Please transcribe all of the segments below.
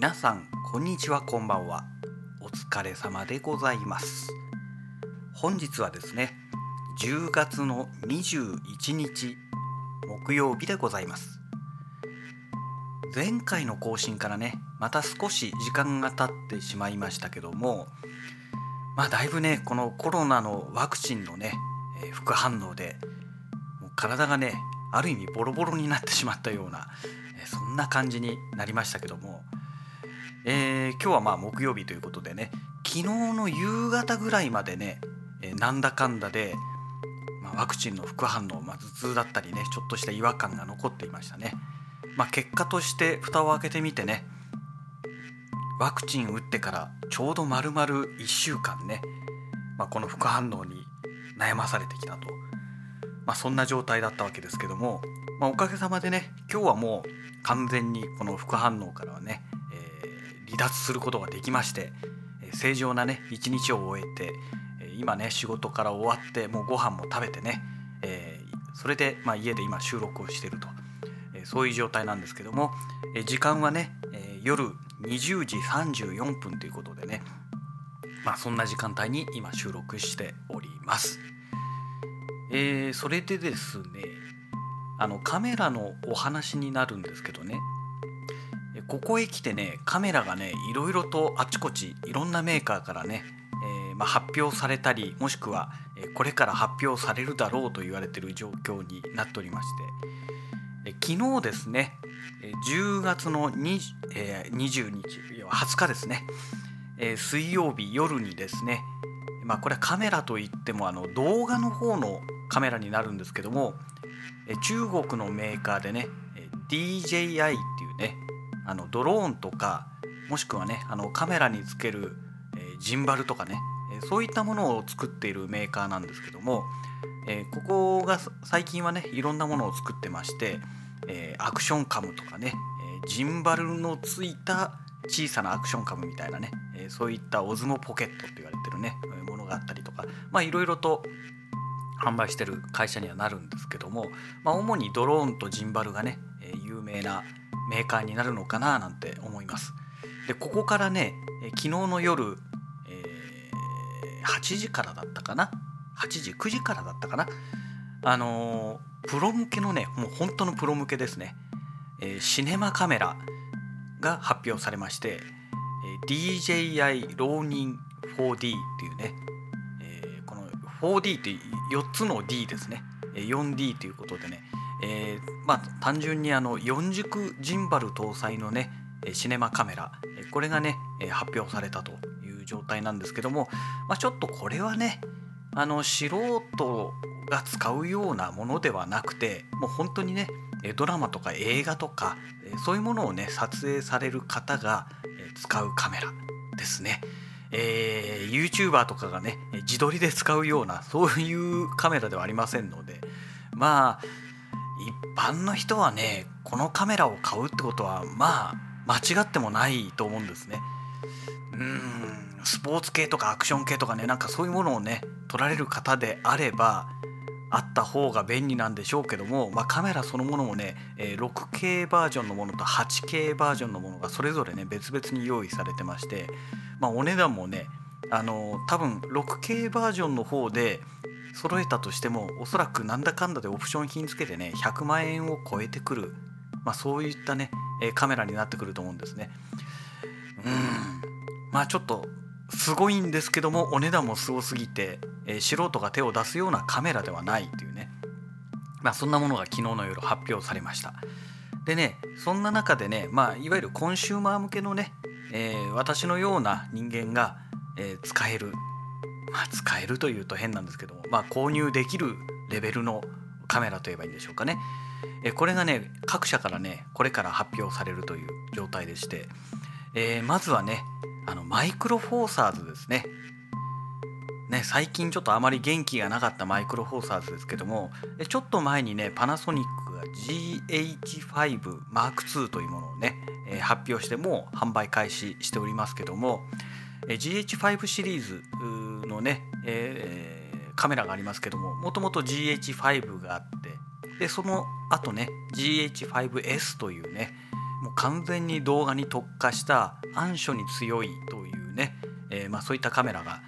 皆さんこんにちはこんばんは。お疲れ様でございます。本日はですね10月の21日木曜日でございます。前回の更新からねまた少し時間が経ってしまいましたけどもまあだいぶねこのコロナのワクチンのね、え、副反応でもう体がねある意味ボロボロになってしまったような、え、そんな感じになりましたけども、えー、今日はまあ木曜日ということでね昨日の夕方ぐらいまでね、えなんだかんだで、まあ、ワクチンの副反応、まあ、頭痛だったりねちょっとした違和感が残っていましたね。まあ、結果として蓋を開けてみてねワクチン打ってからちょうど丸々1週間ね、まあ、この副反応に悩まされてきたと、まあ、そんな状態だったわけですけども、まあ、おかげさまでね今日はもう完全にこの副反応からはね、離脱することができまして正常なね一日を終えて今ね仕事から終わってもうご飯も食べてね、えー、それで、まあ、家で今収録をしてると、えー、そういう状態なんですけども、えー、時間はね、え夜20時34分ということでねまあそんな時間帯に今収録しております。え、それでですねあのカメラのお話になるんですけどねここへ来てねカメラがねいろいろとあちこちいろんなメーカーからね、えー、まあ、発表されたりもしくはこれから発表されるだろうと言われてる状況になっておりまして。昨日ですね10月の20、えー、20日20日ですね、えー、水曜日夜にですねまあこれはカメラといってもあの動画の方のカメラになるんですけども中国のメーカーでね DJI っていうねあのドローンとかもしくはねあのカメラにつける、え、ジンバルとかねえそういったものを作っているメーカーなんですけども、え、ここが最近はねいろんなものを作ってまして、え、アクションカムとかね、え、ジンバルのついた小さなアクションカムみたいなね、え、そういったオズモポケットって言われてるねものがあったりとかまあいろいろと販売してる会社にはなるんですけども、まあ、主にドローンとジンバルがね、えー、有名なメーカーになるのかななんて思います。でここからね、昨日の夜、えー、8時からだったかな？8時9時からだったかな？あのー、プロ向けのねもう本当のプロ向けですね、えー、シネマカメラが発表されまして、えー、DJI ローニン 4D っていうね、えー、この 4D って4つの D ですね。4D ということでね、えー、まあ単純にあの4軸ジンバル搭載のねシネマカメラこれがね発表されたという状態なんですけども、まあ、ちょっとこれはねあの素人が使うようなものではなくてもう本当にねドラマとか映画とかそういうものをね撮影される方が使うカメラですね。えー、YouTuber とかがね自撮りで使うようなそういうカメラではありませんのでまあ一般の人はねこのカメラを買うってことはまあ間違ってもないと思うんですね。うんスポーツ系とかアクション系とかねなんかそういうものをね撮られる方であればあった方が便利なんでしょうけども、まあ、カメラそのものもね 6K バージョンのものと 8K バージョンのものがそれぞれね別々に用意されてまして、まあ、お値段もねあの多分 6K バージョンの方で揃えたとしてもおそらくなんだかんだでオプション品付けてね100万円を超えてくる、まあ、そういったねカメラになってくると思うんですね。うん。まあちょっとすごいんですけどもお値段もすごすぎて、えー、素人が手を出すようなカメラではないというね。まあそんなものが昨日の夜発表されました。でねそんな中でねまあいわゆるコンシューマー向けのね、えー、私のような人間が、えー、使えるまあ使えるというと変なんですけどもまあ購入できるレベルのカメラといえばいいんでしょうかね。えこれがね各社からねこれから発表されるという状態でして、えー、まずはねあのマイクロフォーサーズですね。ね最近ちょっとあまり元気がなかったマイクロフォーサーズですけどもちょっと前にねパナソニックが GH5M2 というものをね発表してもう販売開始しておりますけども GH5 シリーズのね、えー、カメラがありますけどももともと GH5 があってでその後ね GH5S というねもう完全に動画に特化した暗所に強いというね、えー、まあ、そういったカメラが、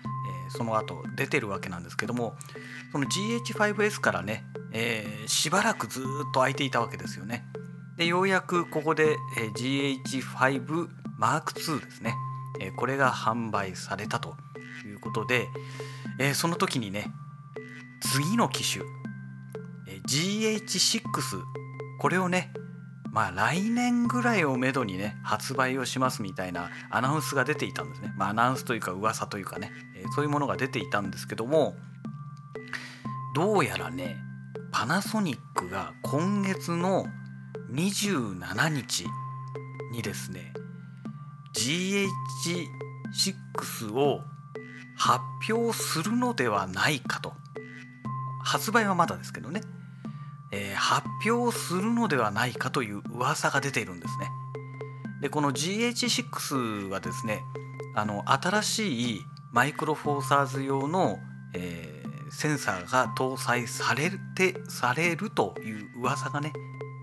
えー、その後出てるわけなんですけどもその GH5S からね、えー、しばらくずっと空いていたわけですよね。でようやくここで、え GH5 M2 ですね、えこれが販売されたということで、えその時にね次の機種、え GH6 これをねまあ来年ぐらいをめどにね発売をしますみたいなアナウンスが出ていたんですね。まあ、アナウンスというか噂というかね、えそういうものが出ていたんですけどもどうやらねパナソニックが今月の27日にですね GH6 を発表するのではないかと。発売はまだですけどね、えー、発表するのではないかという噂が出ているんですね。でこの GH6 はですねあの新しいマイクロフォーサーズ用の、えー、センサーが搭載されてされるという噂がね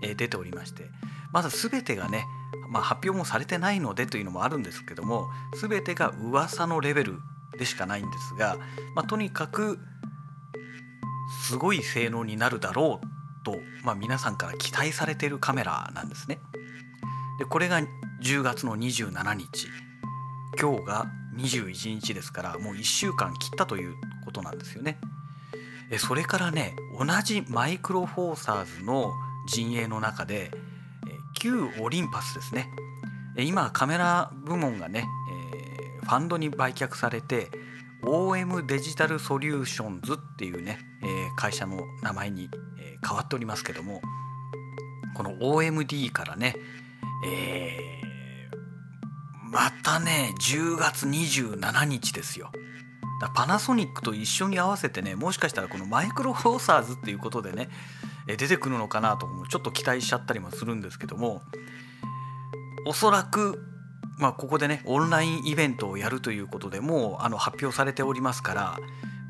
え出ておりましてまだ全てがね、まあ、発表もされてないのでというのもあるんですけども全てが噂のレベルでしかないんですが、まあ、とにかくすごい性能になるだろうと、まあ、皆さんから期待されているカメラなんですね。でこれが10月の27日今日が21日ですからもう1週間切ったということなんですよね。それからね同じマイクロフォーサーズの陣営の中で旧オリンパスですね今カメラ部門がねファンドに売却されて OM デジタルソリューションズっていうねえ会社の名前にえ変わっておりますけどもこの OMD からね、えー、またね10月27日ですよ。だパナソニックと一緒に合わせてねもしかしたらこのマイクロフォーサーズっていうことでね出てくるのかなとちょっと期待しちゃったりもするんですけどもおそらくまあここでねオンラインイベントをやるということでもうあの発表されておりますから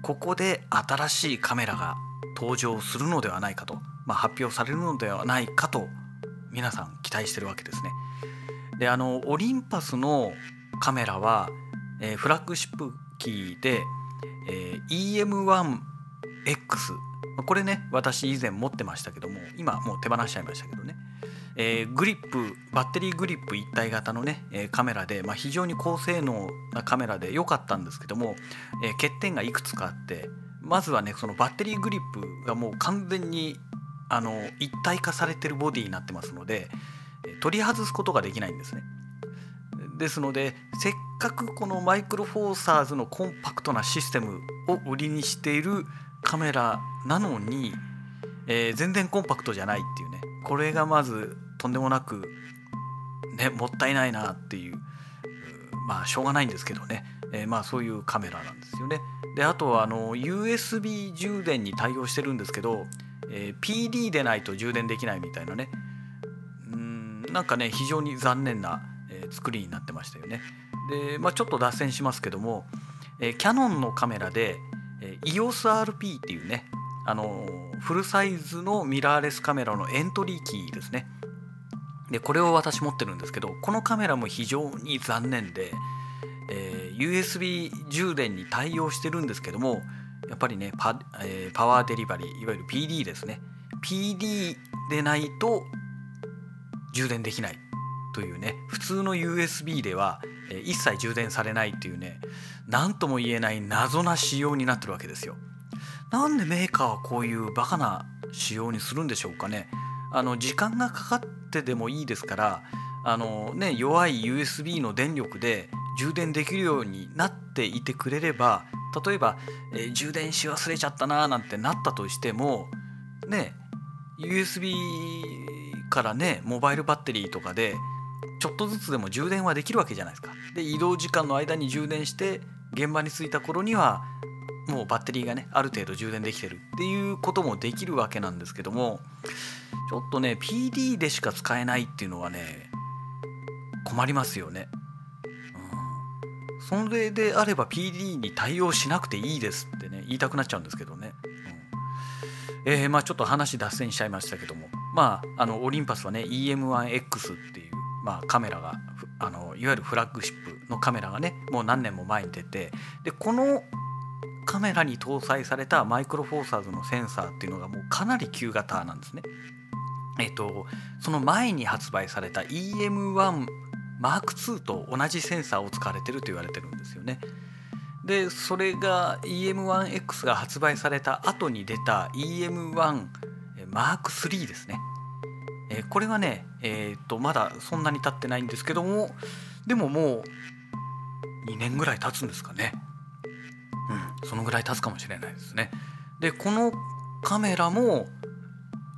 ここで新しいカメラが登場するのではないかと、まあ、発表されるのではないかと皆さん期待してるわけですね。であのオリンパスのカメラは、えー、フラッグシップ機で、えー、EM1X これね私以前持ってましたけども今もう手放しちゃいましたけどね、えー、グリップバッテリーグリップ一体型のね、えー、カメラで、まあ、非常に高性能なカメラで良かったんですけども、えー、欠点がいくつかあってまずはねそのバッテリーグリップがもう完全にあの一体化されてるボディになってますので取り外すことができないんですね。ですのでせっかくこのマイクロフォーサーズのコンパクトなシステムを売りにしているカメラなのに、えー、全然コンパクトじゃないっていうねこれがまずとんでもなくねもったいないなっていうまあしょうがないんですけどね、えー、まあそういうカメラなんですよね。であとはあの USB 充電に対応してるんですけど、えー、PD でないと充電できないみたいなねうんなんかね非常に残念な、えー、作りになってましたよね。で、まあ、ちょっと脱線しますけども、えー、キャノンのカメラで、えー、EOSRP っていうねあのフルサイズのミラーレスカメラのエントリーキーですねでこれを私持ってるんですけどこのカメラも非常に残念で、えー、USB 充電に対応してるんですけどもやっぱりねパ,、えー、パワーデリバリーいわゆる PD ですね PD でないと充電できないというね普通の USB では、え、一切充電されないっていうね何とも言えない謎な仕様になってるわけですよ。なんでメーカーはこういうバカな仕様にするんでしょうかね。あの時間がかかってでもいいですからあの、ね、弱い USB の電力で充電できるようになっていてくれれば例えば、えー、充電し忘れちゃったななんてなったとしてもね USB からねモバイルバッテリーとかでちょっとずつでも充電はできるわけじゃないですか。で移動時間の間に充電して現場に着いた頃にはもうバッテリーがねある程度充電できてるっていうこともできるわけなんですけどもちょっとね PD でしか使えないっていうのはね困りますよね。うん、それであれば PD に対応しなくていいですってね言いたくなっちゃうんですけどね。うん、えー、まあちょっと話脱線しちゃいましたけどもまああのオリンパスはね EM1X っていうまあ、カメラがあのいわゆるフラッグシップのカメラがねもう何年も前に出てでこのカメラに搭載されたマイクロフォーサーズのセンサーっていうのがもうかなり旧型なんですね。えっと、その前に発売された EM1 M2 と同じセンサーを使われてると言われてるんですよね。でそれが EM1X が発売された後に出た EM1M3 ですね。えこれはね、えー、とまだそんなに経ってないんですけどもでももう2年ぐらい経つんですかね。うん、そのぐらい経つかもしれないですね。でこのカメラも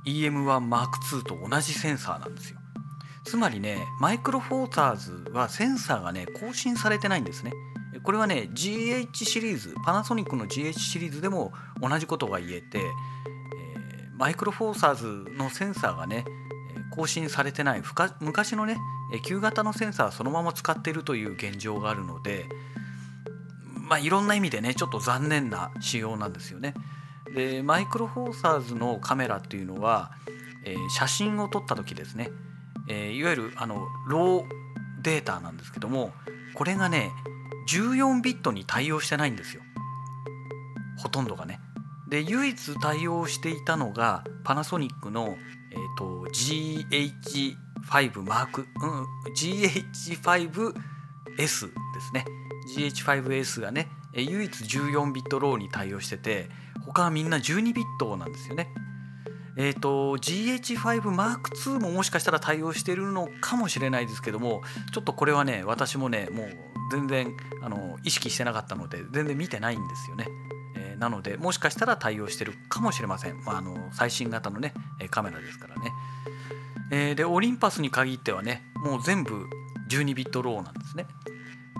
EM1M2 と同じセンサーなんですよ。つまりねマイクロフォーサーズはセンサーがね更新されてないんですね。これはね GH シリーズパナソニックの GH シリーズでも同じことが言えて、えー、マイクロフォーサーズのセンサーがね更新されてない昔のね旧型のセンサーそのまま使っているという現状があるのでまあいろんな意味でねちょっと残念な仕様なんですよね。でマイクロフォーサーズのカメラっていうのは、えー、写真を撮った時ですね、えー、いわゆるあのローデータなんですけどもこれがね14ビットに対応してないんですよ。ほとんどがね。で唯一対応していたのがパナソニックの、えーと、GH5 マーク、うん、GH5S ですね。GH5S がね唯一14ビットローに対応してて他はみんな12ビットなんですよね。えーと、GH5M2 ももしかしたら対応しているのかもしれないですけどもちょっとこれはね私もねもう全然あの意識してなかったので全然見てないんですよね。えー、なのでもしかしたら対応してるかもしれません、まあ、あの最新型のねカメラですからね。えー、でオリンパスに限ってはねもう全部12ビットローなんですね。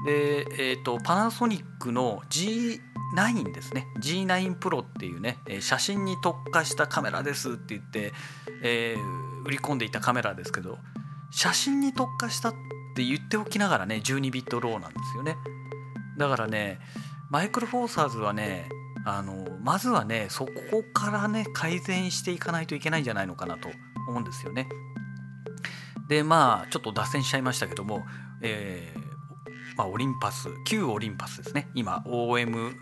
で、えーと、パナソニックの GH G9 ですね。G9 プロっていうね写真に特化したカメラですって言って、えー、売り込んでいたカメラですけど写真に特化したって言っておきながらね12ビットローなんですよね。だからねマイクロフォーサーズはねあのまずはねそこからね改善していかないといけないんじゃないのかなと思うんですよね。でまあちょっと脱線しちゃいましたけども、えーまあ、オリンパス旧オリンパスですね。今 OM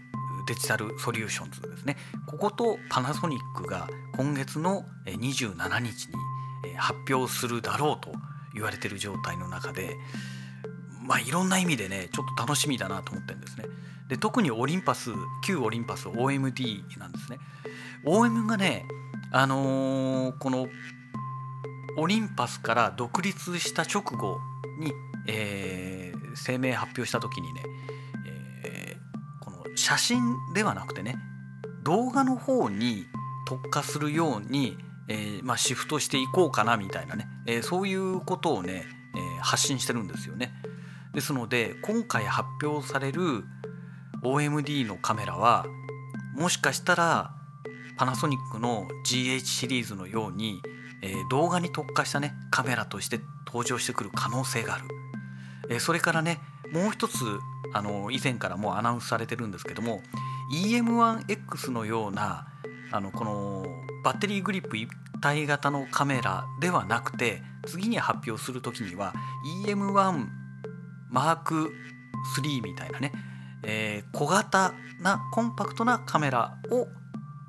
デジタルソリューションズですねこことパナソニックが今月の27日に発表するだろうと言われている状態の中でまあいろんな意味でねちょっと楽しみだなと思ってるんですね。で特にオリンパス旧オリンパス OMD なんですね。OM がねあのー、このオリンパスから独立した直後に、えー声明発表した時にね、写真ではなくてね動画の方に特化するように、えー、まあ、シフトしていこうかなみたいなね、えー、そういうことをね、え発信してるんですよね。ですので今回発表される OMD のカメラはもしかしたらパナソニックの GH シリーズのように、え動画に特化したねカメラとして登場してくる可能性がある。えそれからねもう一つあの以前からもうアナウンスされてるんですけども EM1X のようなあのこのバッテリーグリップ一体型のカメラではなくて次に発表する時には EM1 マーク3みたいなね、えー、小型なコンパクトなカメラを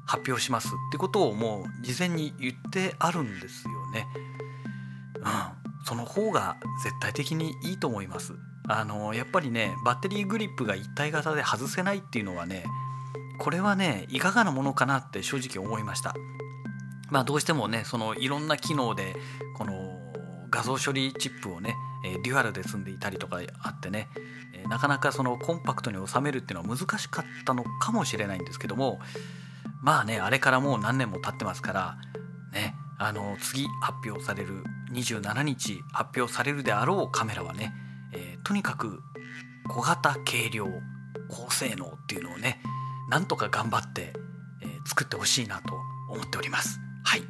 発表します。ってことをもう事前に言ってあるんですよね。うん、その方が絶対的にいいと思います。あのやっぱりねバッテリーグリップが一体型で外せないっていうのはねこれはねいかがなものかなって正直思いました。まあどうしてもねそのいろんな機能でこの画像処理チップをねデュアルで積んでいたりとかあってねなかなかそのコンパクトに収めるっていうのは難しかったのかもしれないんですけどもまあねあれからもう何年も経ってますからねあの次発表される27日発表されるであろうカメラはね、とにかく小型軽量高性能っていうのをねなんとか頑張って、えー、作ってほしいなと思っております。はい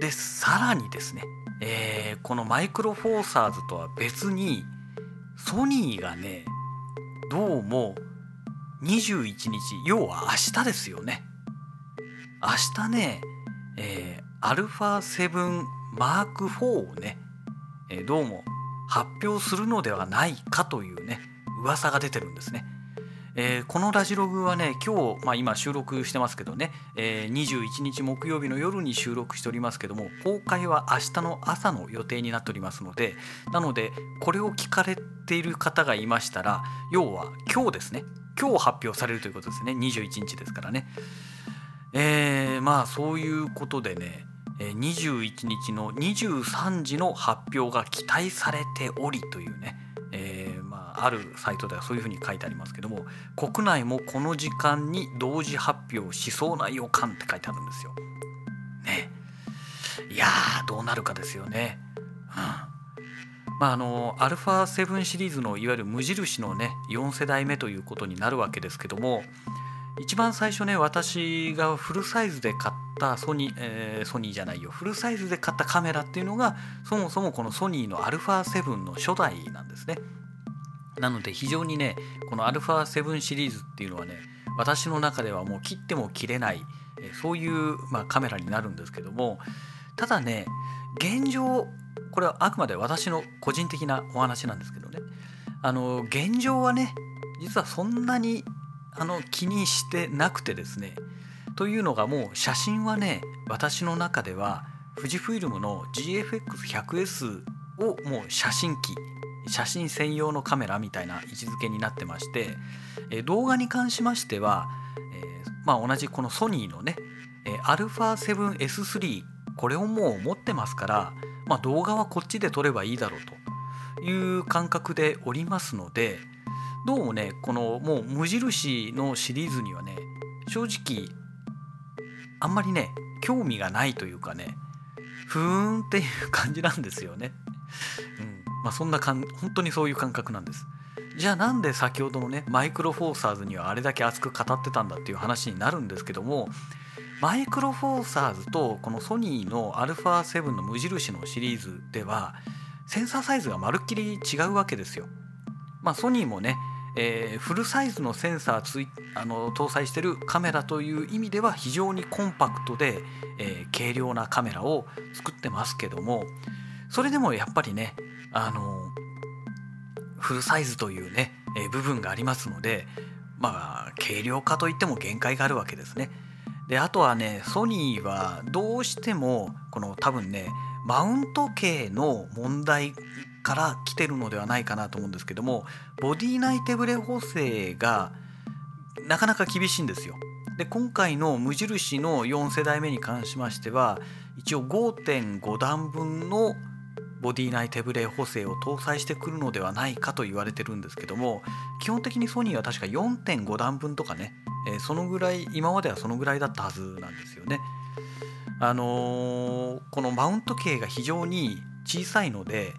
でさらにですね、えー、このマイクロフォーサーズとは別にソニーがねどうも21日要は明日ですよね明日ね、えー、ァ7マーク4をね、えー、どうも発表するのではないかというね噂が出てるんですね。えー、このラジログはね今日、まあ、今収録してますけどね、えー、21日木曜日の夜に収録しておりますけども公開は明日の朝の予定になっておりますのでなのでこれを聞かれている方がいましたら要は今日ですね今日発表されるということですね21日ですからね。えー、まあそういうことでね21日の23時の発表が期待されておりというね、えー、まあ、あるサイトではそういうふうに書いてありますけども国内もこの時間に同時発表しそうな予感って書いてあるんですよ。ねいやーどうなるかですよね。うんまあ、あのアルファ7シリーズのいわゆる無印のね4世代目ということになるわけですけども一番最初ね私がフルサイズで買ったソニー、えー、ソニーじゃないよ。フルサイズで買ったカメラっていうのがそもそもこのソニーの α7 の初代なんですね。なので非常にねこの α7 シリーズっていうのはね私の中ではもう切っても切れないそういう、まあ、カメラになるんですけどもただね現状これはあくまで私の個人的なお話なんですけどね。あの現状はね実はそんなにあの気にしてなくてですねというのがもう写真はね私の中では富士フイルムの GFX100S をもう写真機写真専用のカメラみたいな位置づけになってましてえ動画に関しましては、え、まあ、同じこのソニーのね α7S3 これをもう持ってますから、まあ、動画はこっちで撮ればいいだろうと。いう感覚でおりますのでどうもねこのもう無印のシリーズにはね正直あんまりね興味がないというかねふーんっていう感じなんですよね。うんまあ、そんなかん本当にそういう感覚なんです。じゃあなんで先ほどのねマイクロフォーサーズにはあれだけ熱く語ってたんだっていう話になるんですけどもマイクロフォーサーズとこのソニーの α7 の無印のシリーズではセンサーサイズがまるっきり違うわけですよ。まあ、ソニーもねえー、フルサイズのセンサーついあの搭載してるカメラという意味では非常にコンパクトで、えー、軽量なカメラを作ってますけどもそれでもやっぱりねあのフルサイズというね、えー、部分がありますのでまあ軽量化といっても限界があるわけですね。であとはねソニーはどうしてもこの多分ねマウント系の問題から来てるのではないかなと思うんですけどもボディ内手ブレ補正がなかなか厳しいんですよ。で今回の無印の4世代目に関しましては一応5.5段分のボディ内手ブレ補正を搭載してくるのではないかと言われてるんですけども基本的にソニーは確か4.5段分とかね、えー、そのぐらい今まではそのぐらいだったはずなんですよね。あのー、このマウント径が非常に小さいので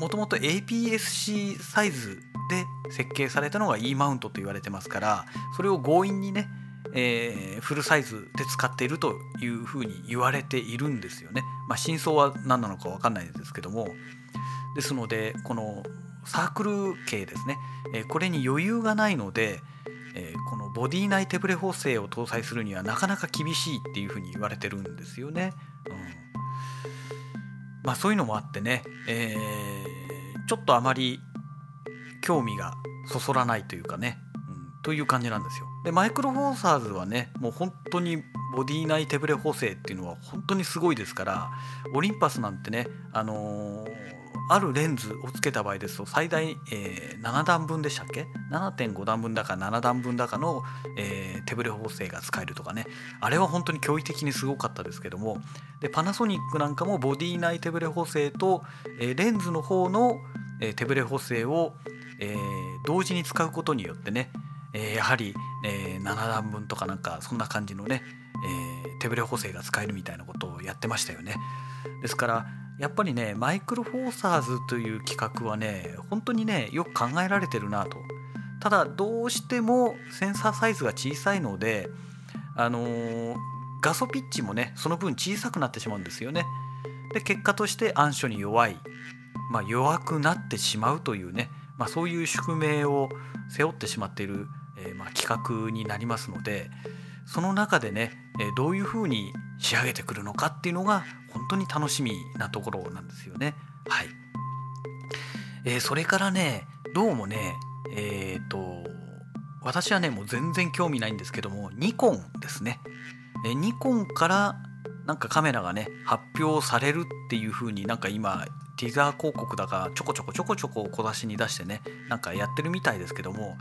もともと APS-C サイズで設計されたのが E マウントと言われてますからそれを強引にね、えー、フルサイズで使っているというふうに言われているんですよね。まあ、真相は何なのか分かんないですけどもですのでこのサークル系ですね、えー、これに余裕がないので、えー、このボディ内手ブレ補正を搭載するにはなかなか厳しいっていうふうに言われてるんですよね。うんまあそういうのもあってね、えー、ちょっとあまり興味がそそらないというかね、うん、という感じなんですよ。でマイクロフォーサーズはねもう本当にボディ内手ブレ補正っていうのは本当にすごいですからオリンパスなんてね、あのー、あるレンズをつけた場合ですと最大、えー、7段分でしたっけ？7.5段分だか7段分だかの、えー、手ブレ補正が使えるとかね。あれは本当に驚異的にすごかったですけども。でパナソニックなんかもボディ内手ブレ補正と、えー、レンズの方の、え、手ブレ補正を、えー、同時に使うことによってね、え、やはり、え、7段分とかなんかそんな感じのね、え、手ブレ補正が使えるみたいなことをやってましたよね。ですからやっぱりねマイクロフォーサーズという企画はね本当にねよく考えられてるなと。ただどうしてもセンサーサイズが小さいのであのー、画素ピッチもねその分小さくなってしまうんですよね。で結果として暗所に弱い、まあ、弱くなってしまうというね、まあ、そういう宿命を背負ってしまっている、えー、まあ企画になりますのでその中でね、どういうふうに仕上げてくるのかっていうのが本当に楽しみなところなんですよね。はいえー、それからねどうもねえっ、ー、と私はねもう全然興味ないんですけどもニコンですね、えニコンからなんかカメラがね発表されるっていう風になんか今ティザー広告だからちょこちょこちょこちょこ小出しに出してねなんかやってるみたいですけども、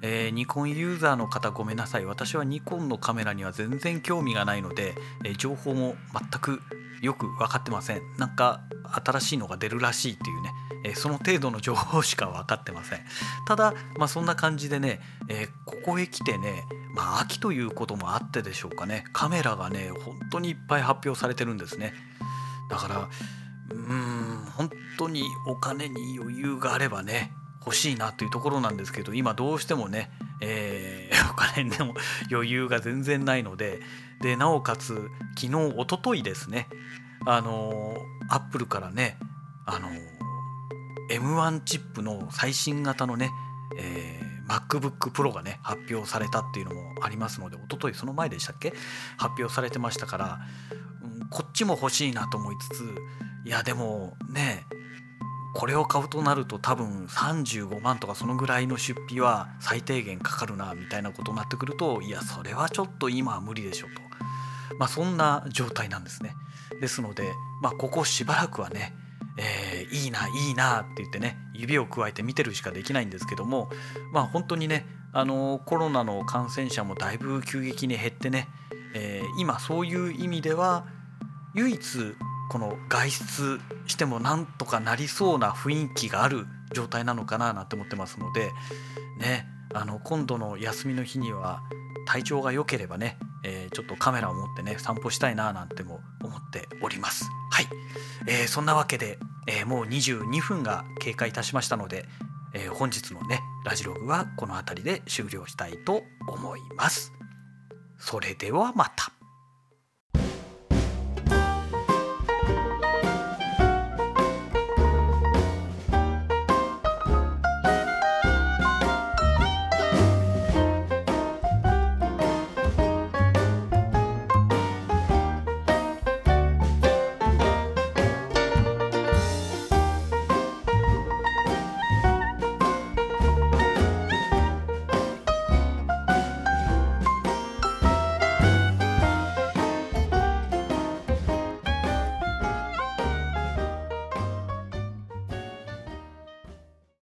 えー、ニコンユーザーの方ごめんなさい。私はニコンのカメラには全然興味がないので、えー、情報も全くよく分かってません。なんか新しいのが出るらしいっていうね、えー、その程度の情報しか分かってません。ただまあそんな感じでね、えここへ来てねまあ秋ということもあってでしょうかね。カメラがね本当にいっぱい発表されてるんですね。だからうん本当にお金に余裕があればね欲しいなというところなんですけど今どうしてもね、えー、お金でも余裕が全然ないのででなおかつ昨日おとといですねあのアップルからねあの M1 チップの最新型のね、えー、MacBook Pro がね発表されたっていうのもありますのでおとといその前でしたっけ？発表されてましたから、うん、こっちも欲しいなと思いつついやでもねこれを買うとなると多分35万とかそのぐらいの出費は最低限かかるなみたいなことになってくるといやそれはちょっと今は無理でしょと。まあそんな状態なんですね。ですのでまあここしばらくはねえー、いいないいなって言ってね指をくわえて見てるしかできないんですけどもまあ本当にねあのコロナの感染者もだいぶ急激に減ってね、えー、今そういう意味では唯一この外出してもなんとかなりそうな雰囲気がある状態なのかななんて思ってますのでねあの今度の休みの日には体調が良ければね、えー、ちょっとカメラを持ってね散歩したいななんても思っております。はい、えー、そんなわけで、えー、もう22分が経過いたしましたので、え本日のねラジログはこの辺りで終了したいと思います。それではまた。